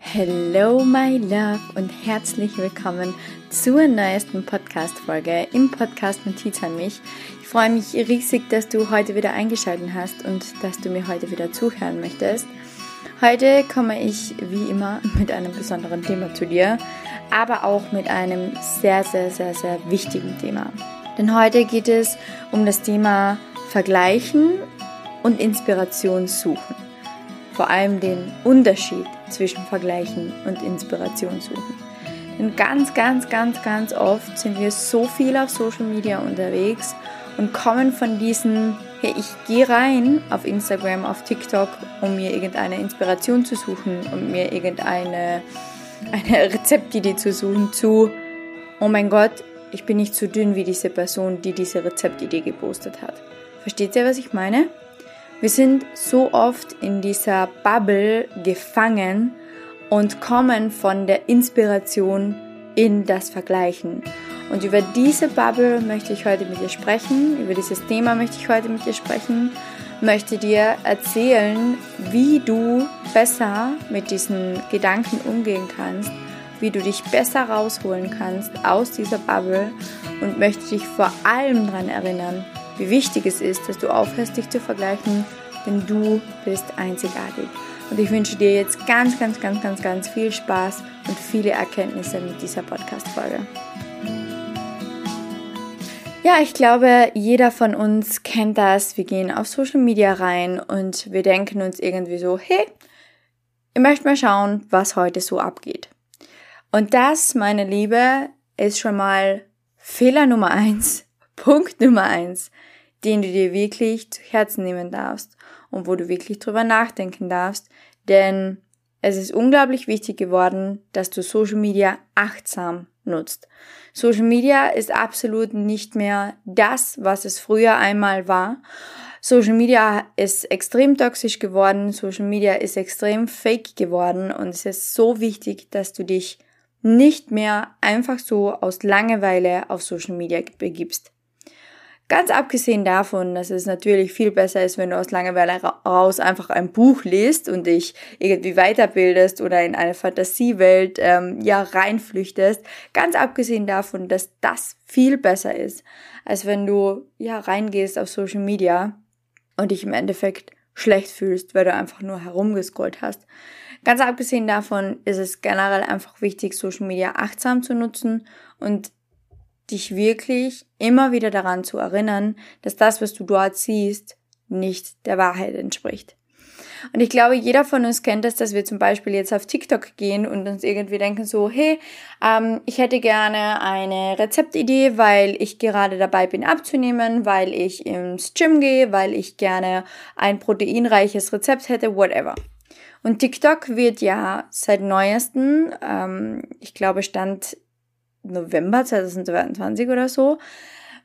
Hello, my love und herzlich willkommen zur neuesten Podcast-Folge im Podcast Notiz an mich. Ich freue mich riesig, dass du heute wieder eingeschaltet hast und dass du mir heute wieder zuhören möchtest. Heute komme ich wie immer mit einem besonderen Thema zu dir, aber auch mit einem sehr, sehr, sehr, sehr wichtigen Thema. Denn heute geht es um das Thema Vergleichen und Inspiration suchen. Vor allem den Unterschied zwischen Vergleichen und Inspiration suchen. Denn ganz, ganz, ganz, ganz oft sind wir so viel auf Social Media unterwegs und kommen von diesen, hey, ich gehe rein auf Instagram, auf TikTok, um mir irgendeine Inspiration zu suchen, um mir irgendeine eine Rezeptidee zu suchen, zu, oh mein Gott, ich bin nicht so dünn wie diese Person, die diese Rezeptidee gepostet hat. Versteht ihr, was ich meine? Wir sind so oft in dieser Bubble gefangen und kommen von der Inspiration in das Vergleichen. Und über diese Bubble möchte ich heute mit dir sprechen, über dieses Thema möchte ich heute mit dir sprechen, möchte dir erzählen, wie du besser mit diesen Gedanken umgehen kannst, wie du dich besser rausholen kannst aus dieser Bubble und möchte dich vor allem daran erinnern, wie wichtig es ist, dass du aufhörst, dich zu vergleichen, denn du bist einzigartig. Und ich wünsche dir jetzt ganz, ganz, ganz, ganz, ganz viel Spaß und viele Erkenntnisse mit dieser Podcast-Folge. Ja, ich glaube, jeder von uns kennt das. Wir gehen auf Social Media rein und wir denken uns irgendwie so, hey, ich möchte mal schauen, was heute so abgeht. Und das, meine Liebe, ist schon mal Fehler Nummer eins, Punkt Nummer eins, den du dir wirklich zu Herzen nehmen darfst und wo du wirklich drüber nachdenken darfst, denn es ist unglaublich wichtig geworden, dass du Social Media achtsam nutzt. Social Media ist absolut nicht mehr das, was es früher einmal war. Social Media ist extrem toxisch geworden, Social Media ist extrem fake geworden und es ist so wichtig, dass du dich nicht mehr einfach so aus Langeweile auf Social Media begibst. Ganz abgesehen davon, dass es natürlich viel besser ist, wenn du aus Langeweile raus einfach ein Buch liest und dich irgendwie weiterbildest oder in eine Fantasiewelt ähm, ja reinflüchtest. Ganz abgesehen davon, dass das viel besser ist, als wenn du ja reingehst auf Social Media und dich im Endeffekt schlecht fühlst, weil du einfach nur herumgescrollt hast. Ganz abgesehen davon ist es generell einfach wichtig, Social Media achtsam zu nutzen und dich wirklich immer wieder daran zu erinnern, dass das, was du dort siehst, nicht der Wahrheit entspricht. Und ich glaube, jeder von uns kennt das, dass wir zum Beispiel jetzt auf TikTok gehen und uns irgendwie denken so, hey, ähm, ich hätte gerne eine Rezeptidee, weil ich gerade dabei bin abzunehmen, weil ich ins Gym gehe, weil ich gerne ein proteinreiches Rezept hätte, whatever. Und TikTok wird ja seit neuesten, ähm, ich glaube, stand November 2022 oder so,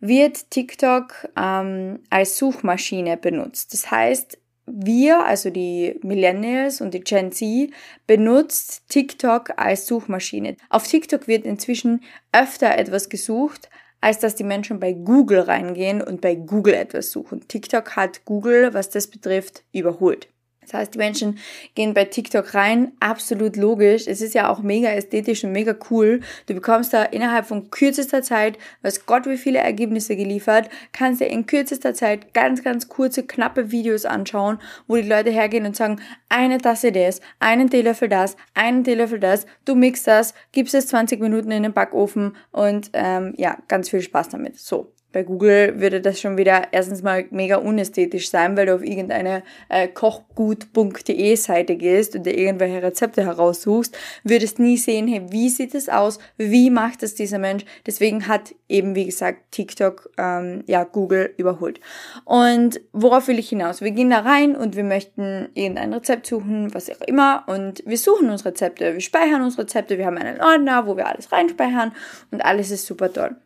wird TikTok ähm, als Suchmaschine benutzt. Das heißt, wir, also die Millennials und die Gen Z, benutzt TikTok als Suchmaschine. Auf TikTok wird inzwischen öfter etwas gesucht, als dass die Menschen bei Google reingehen und bei Google etwas suchen. TikTok hat Google, was das betrifft, überholt. Das heißt, die Menschen gehen bei TikTok rein, absolut logisch. Es ist ja auch mega ästhetisch und mega cool. Du bekommst da innerhalb von kürzester Zeit, weiß Gott wie viele Ergebnisse geliefert, kannst dir in kürzester Zeit ganz, ganz kurze, knappe Videos anschauen, wo die Leute hergehen und sagen, eine Tasse das, einen Teelöffel das, einen Teelöffel das, du mixst das, gibst es 20 Minuten in den Backofen und ähm, ja, ganz viel Spaß damit. So. Bei Google würde das schon wieder erstens mal mega unästhetisch sein, weil du auf irgendeine äh, kochgut.de Seite gehst und dir irgendwelche Rezepte heraussuchst, würdest nie sehen, hey, wie sieht es aus, wie macht das dieser Mensch. Deswegen hat eben, wie gesagt, TikTok ähm, ja Google überholt. Und worauf will ich hinaus? Wir gehen da rein und wir möchten irgendein Rezept suchen, was auch immer, und wir suchen uns Rezepte, wir speichern uns Rezepte, wir haben einen Ordner, wo wir alles reinspeichern und alles ist super toll.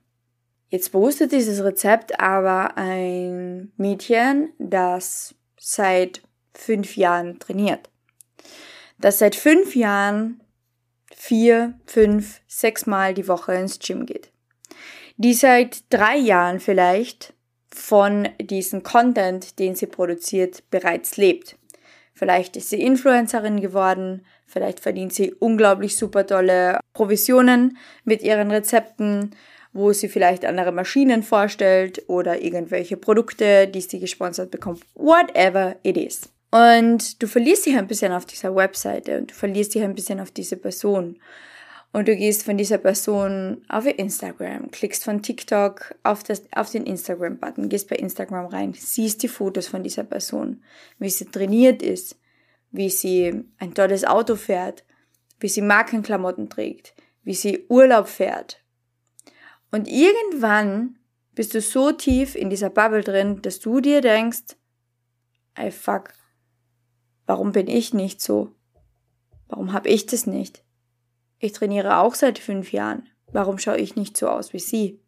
Jetzt postet dieses Rezept aber ein Mädchen, das seit fünf Jahren trainiert. Das seit fünf Jahren vier, fünf, sechs Mal die Woche ins Gym geht. Die seit drei Jahren vielleicht von diesem Content, den sie produziert, bereits lebt. Vielleicht ist sie Influencerin geworden, Vielleicht verdient sie unglaublich super tolle Provisionen mit ihren Rezepten, wo sie vielleicht andere Maschinen vorstellt oder irgendwelche Produkte, die sie gesponsert bekommt. Whatever it is. Und du verlierst dich ein bisschen auf dieser Webseite und du verlierst dich ein bisschen auf diese Person. Und du gehst von dieser Person auf ihr Instagram, klickst von TikTok auf, das, auf den Instagram-Button, gehst bei Instagram rein, siehst die Fotos von dieser Person, wie sie trainiert ist, wie sie ein tolles Auto fährt, wie sie Markenklamotten trägt, wie sie Urlaub fährt. Und irgendwann bist du so tief in dieser Bubble drin, dass du dir denkst, ey fuck, warum bin ich nicht so? Warum habe ich das nicht? Ich trainiere auch seit fünf Jahren. Warum schaue ich nicht so aus wie sie?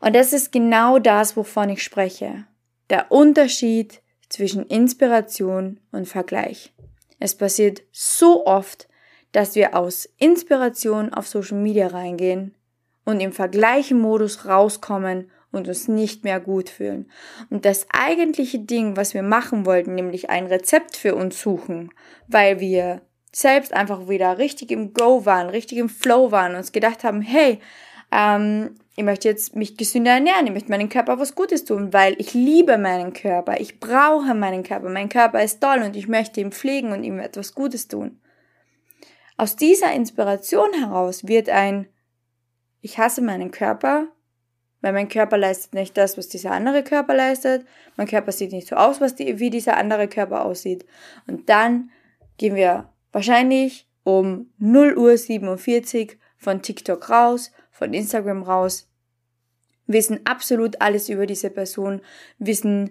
Und das ist genau das, wovon ich spreche. Der Unterschied zwischen Inspiration und Vergleich. Es passiert so oft, dass wir aus Inspiration auf Social Media reingehen und im Vergleichen-Modus rauskommen und uns nicht mehr gut fühlen. Und das eigentliche Ding, was wir machen wollten, nämlich ein Rezept für uns suchen, weil wir selbst einfach wieder richtig im Go waren, richtig im Flow waren und uns gedacht haben, hey, ähm, ich möchte jetzt mich gesünder ernähren, ich möchte meinem Körper was Gutes tun, weil ich liebe meinen Körper, ich brauche meinen Körper, mein Körper ist toll und ich möchte ihn pflegen und ihm etwas Gutes tun. Aus dieser Inspiration heraus wird ein, ich hasse meinen Körper, weil mein Körper leistet nicht das, was dieser andere Körper leistet, mein Körper sieht nicht so aus, was die, wie dieser andere Körper aussieht. Und dann gehen wir wahrscheinlich um 0 Uhr 47 von TikTok raus, von Instagram raus wissen absolut alles über diese Person, wissen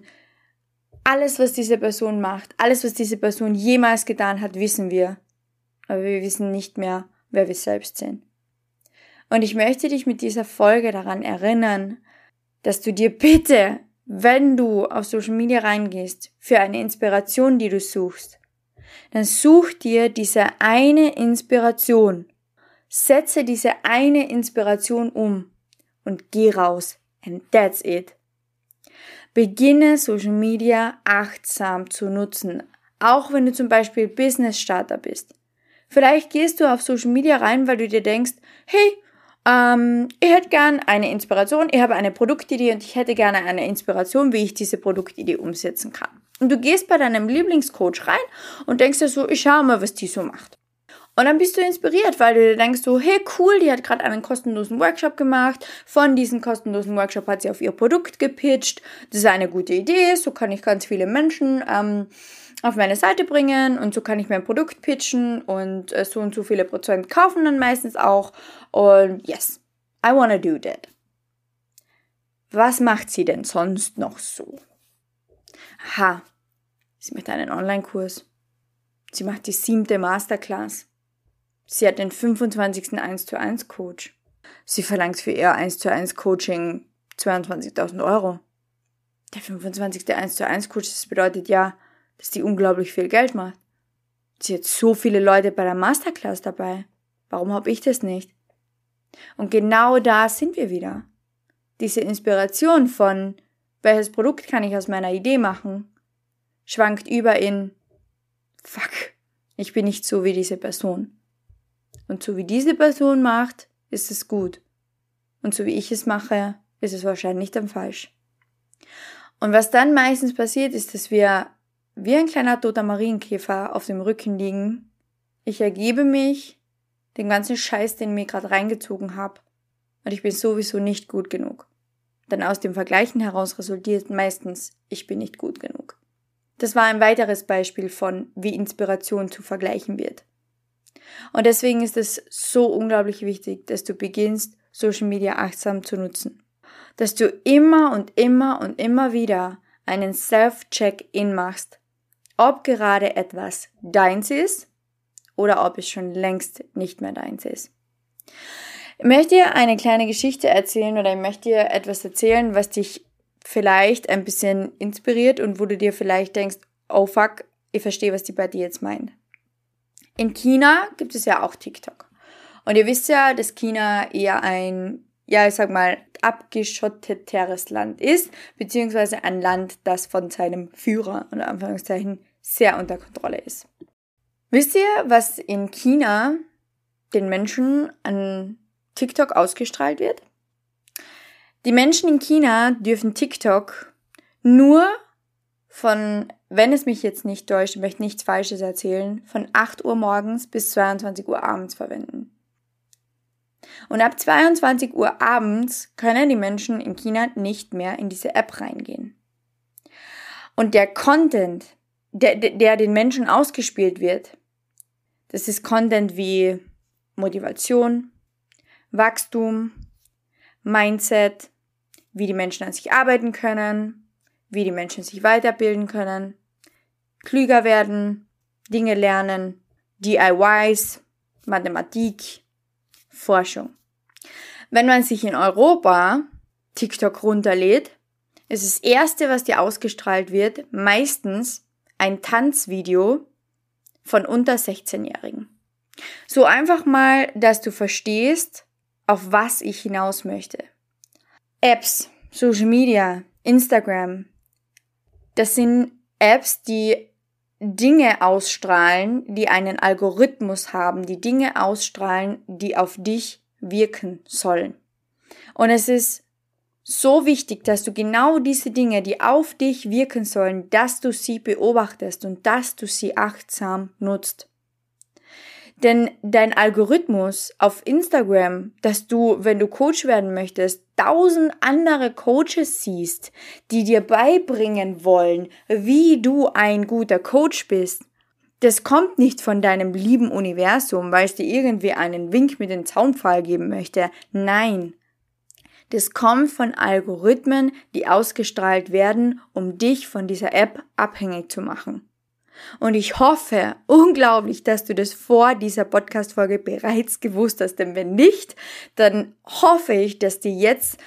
alles, was diese Person macht, alles, was diese Person jemals getan hat, wissen wir. Aber wir wissen nicht mehr, wer wir selbst sind. Und ich möchte dich mit dieser Folge daran erinnern, dass du dir bitte, wenn du auf Social Media reingehst, für eine Inspiration, die du suchst, dann such dir diese eine Inspiration. Setze diese eine Inspiration um und geh raus. And that's it. Beginne Social Media achtsam zu nutzen, auch wenn du zum Beispiel Business Starter bist. Vielleicht gehst du auf Social Media rein, weil du dir denkst, hey, ähm, ich hätte gern eine Inspiration, ich habe eine Produktidee und ich hätte gerne eine Inspiration, wie ich diese Produktidee umsetzen kann. Und du gehst bei deinem Lieblingscoach rein und denkst dir so, ich schau mal, was die so macht. Und dann bist du inspiriert, weil du dir denkst so, hey cool, die hat gerade einen kostenlosen Workshop gemacht. Von diesem kostenlosen Workshop hat sie auf ihr Produkt gepitcht. Das ist eine gute Idee. So kann ich ganz viele Menschen ähm, auf meine Seite bringen und so kann ich mein Produkt pitchen und äh, so und so viele Prozent kaufen dann meistens auch. Und yes, I wanna do that. Was macht sie denn sonst noch so? Ha, sie macht einen Online-Kurs. Sie macht die siebte Masterclass. Sie hat den 25. 1 zu 1 Coach. Sie verlangt für ihr 1 zu 1 Coaching 22.000 Euro. Der 25. 1 zu 1 Coach, das bedeutet ja, dass die unglaublich viel Geld macht. Sie hat so viele Leute bei der Masterclass dabei. Warum habe ich das nicht? Und genau da sind wir wieder. Diese Inspiration von, welches Produkt kann ich aus meiner Idee machen, schwankt über in, fuck, ich bin nicht so wie diese Person. Und so wie diese Person macht, ist es gut. Und so wie ich es mache, ist es wahrscheinlich dann falsch. Und was dann meistens passiert, ist, dass wir wie ein kleiner toter Marienkäfer auf dem Rücken liegen. Ich ergebe mich den ganzen Scheiß, den ich mir gerade reingezogen habe. Und ich bin sowieso nicht gut genug. Denn aus dem Vergleichen heraus resultiert meistens, ich bin nicht gut genug. Das war ein weiteres Beispiel von, wie Inspiration zu vergleichen wird. Und deswegen ist es so unglaublich wichtig, dass du beginnst, Social Media achtsam zu nutzen. Dass du immer und immer und immer wieder einen Self-Check-In machst, ob gerade etwas deins ist oder ob es schon längst nicht mehr deins ist. Ich möchte dir eine kleine Geschichte erzählen oder ich möchte dir etwas erzählen, was dich vielleicht ein bisschen inspiriert und wo du dir vielleicht denkst, oh fuck, ich verstehe, was die bei dir jetzt meint. In China gibt es ja auch TikTok. Und ihr wisst ja, dass China eher ein, ja, ich sag mal, abgeschotteteres Land ist, beziehungsweise ein Land, das von seinem Führer, unter Anführungszeichen, sehr unter Kontrolle ist. Wisst ihr, was in China den Menschen an TikTok ausgestrahlt wird? Die Menschen in China dürfen TikTok nur von, wenn es mich jetzt nicht täuscht, ich möchte nichts Falsches erzählen, von 8 Uhr morgens bis 22 Uhr abends verwenden. Und ab 22 Uhr abends können die Menschen in China nicht mehr in diese App reingehen. Und der Content, der, der den Menschen ausgespielt wird, das ist Content wie Motivation, Wachstum, Mindset, wie die Menschen an sich arbeiten können, wie die Menschen sich weiterbilden können, klüger werden, Dinge lernen, DIYs, Mathematik, Forschung. Wenn man sich in Europa TikTok runterlädt, ist das erste, was dir ausgestrahlt wird, meistens ein Tanzvideo von unter 16-Jährigen. So einfach mal, dass du verstehst, auf was ich hinaus möchte. Apps, Social Media, Instagram, das sind Apps, die Dinge ausstrahlen, die einen Algorithmus haben, die Dinge ausstrahlen, die auf dich wirken sollen. Und es ist so wichtig, dass du genau diese Dinge, die auf dich wirken sollen, dass du sie beobachtest und dass du sie achtsam nutzt. Denn dein Algorithmus auf Instagram, dass du, wenn du Coach werden möchtest, tausend andere Coaches siehst, die dir beibringen wollen, wie du ein guter Coach bist, das kommt nicht von deinem lieben Universum, weil es dir irgendwie einen Wink mit dem Zaunpfahl geben möchte. Nein. Das kommt von Algorithmen, die ausgestrahlt werden, um dich von dieser App abhängig zu machen. Und ich hoffe unglaublich, dass du das vor dieser Podcast-Folge bereits gewusst hast. Denn wenn nicht, dann hoffe ich, dass dir jetzt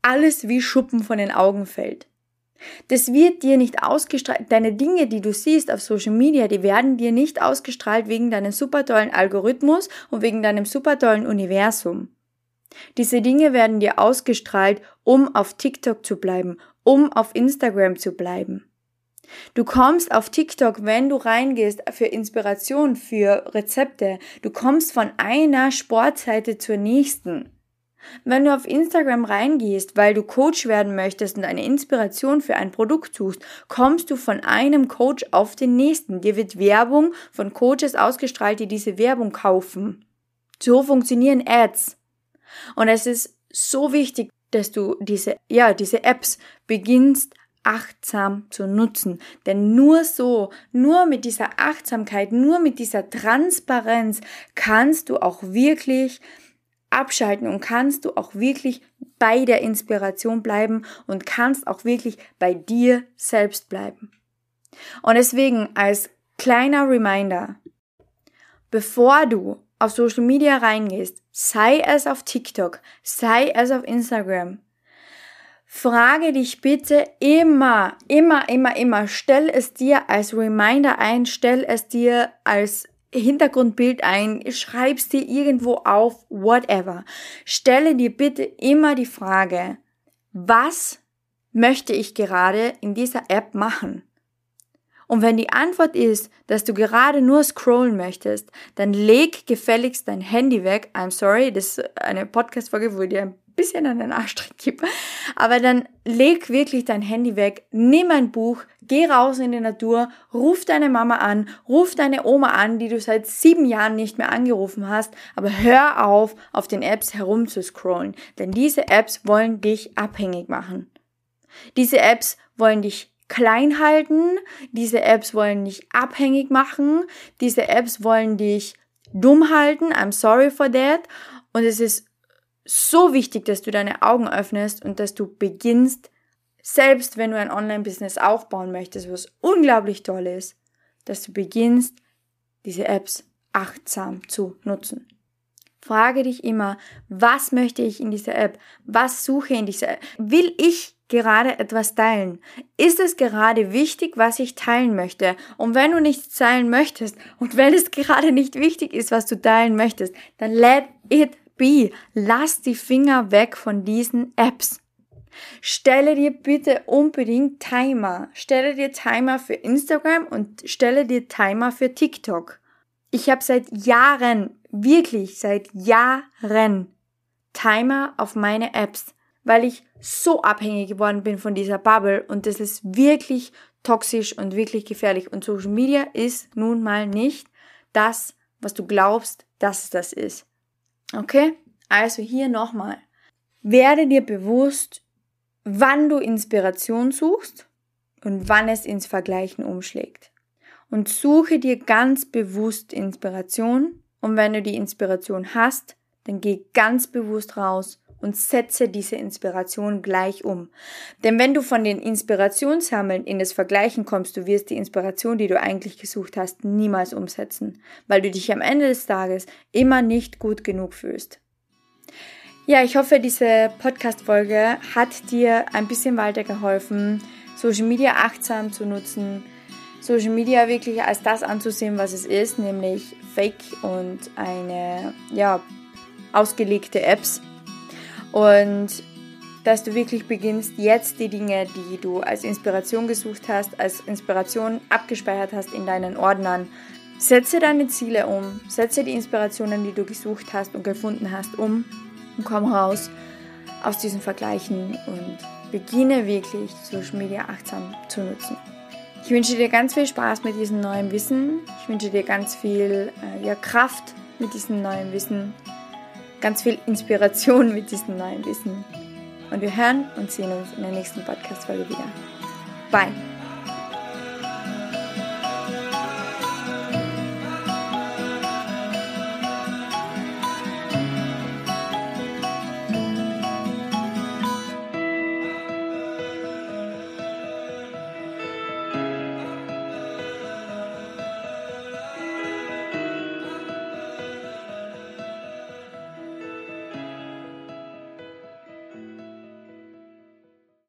alles wie Schuppen von den Augen fällt. Das wird dir nicht ausgestrahlt. Deine Dinge, die du siehst auf Social Media, die werden dir nicht ausgestrahlt wegen deinem super tollen Algorithmus und wegen deinem super tollen Universum. Diese Dinge werden dir ausgestrahlt, um auf TikTok zu bleiben, um auf Instagram zu bleiben. Du kommst auf TikTok, wenn du reingehst für Inspiration, für Rezepte. Du kommst von einer Sportseite zur nächsten. Wenn du auf Instagram reingehst, weil du Coach werden möchtest und eine Inspiration für ein Produkt suchst, kommst du von einem Coach auf den nächsten. Dir wird Werbung von Coaches ausgestrahlt, die diese Werbung kaufen. So funktionieren Ads. Und es ist so wichtig, dass du diese, ja, diese Apps beginnst achtsam zu nutzen. Denn nur so, nur mit dieser Achtsamkeit, nur mit dieser Transparenz kannst du auch wirklich abschalten und kannst du auch wirklich bei der Inspiration bleiben und kannst auch wirklich bei dir selbst bleiben. Und deswegen als kleiner Reminder, bevor du auf Social Media reingehst, sei es auf TikTok, sei es auf Instagram, Frage dich bitte immer, immer, immer, immer, stell es dir als Reminder ein, stell es dir als Hintergrundbild ein, schreib es dir irgendwo auf, whatever. Stelle dir bitte immer die Frage, was möchte ich gerade in dieser App machen? Und wenn die Antwort ist, dass du gerade nur scrollen möchtest, dann leg gefälligst dein Handy weg. I'm sorry, das ist eine Podcast-Folge, wo ich dir ein bisschen an den Arschtritt gebe. Aber dann leg wirklich dein Handy weg, nimm ein Buch, geh raus in die Natur, ruf deine Mama an, ruf deine Oma an, die du seit sieben Jahren nicht mehr angerufen hast, aber hör auf, auf den Apps herumzuscrollen, denn diese Apps wollen dich abhängig machen. Diese Apps wollen dich klein halten, diese Apps wollen dich abhängig machen, diese Apps wollen dich dumm halten, I'm sorry for that, und es ist so wichtig, dass du deine Augen öffnest und dass du beginnst, selbst wenn du ein Online-Business aufbauen möchtest, was unglaublich toll ist, dass du beginnst, diese Apps achtsam zu nutzen. Frage dich immer, was möchte ich in dieser App? Was suche ich in dieser App? Will ich gerade etwas teilen? Ist es gerade wichtig, was ich teilen möchte? Und wenn du nichts teilen möchtest und wenn es gerade nicht wichtig ist, was du teilen möchtest, dann let it be. Lass die Finger weg von diesen Apps. Stelle dir bitte unbedingt Timer. Stelle dir Timer für Instagram und stelle dir Timer für TikTok. Ich habe seit Jahren, wirklich seit Jahren Timer auf meine Apps, weil ich so abhängig geworden bin von dieser Bubble und das ist wirklich toxisch und wirklich gefährlich. Und Social Media ist nun mal nicht das, was du glaubst, dass es das ist. Okay? Also hier nochmal. Werde dir bewusst, wann du Inspiration suchst und wann es ins Vergleichen umschlägt. Und suche dir ganz bewusst Inspiration. Und wenn du die Inspiration hast, dann geh ganz bewusst raus und setze diese Inspiration gleich um. Denn wenn du von den Inspirationssammeln in das Vergleichen kommst, du wirst die Inspiration, die du eigentlich gesucht hast, niemals umsetzen, weil du dich am Ende des Tages immer nicht gut genug fühlst. Ja, ich hoffe, diese Podcast-Folge hat dir ein bisschen weitergeholfen, Social Media achtsam zu nutzen, Social Media wirklich als das anzusehen, was es ist, nämlich Fake und eine, ja, ausgelegte Apps und dass du wirklich beginnst, jetzt die Dinge, die du als Inspiration gesucht hast, als Inspiration abgespeichert hast in deinen Ordnern, setze deine Ziele um, setze die Inspirationen, die du gesucht hast und gefunden hast, um und komm raus aus diesen Vergleichen und beginne wirklich Social Media achtsam zu nutzen. Ich wünsche dir ganz viel Spaß mit diesem neuen Wissen. Ich wünsche dir ganz viel äh, ja, Kraft mit diesem neuen Wissen ganz viel Inspiration mit diesem neuen Wissen. Und wir hören und sehen uns in der nächsten Podcast-Folge wieder. Bye!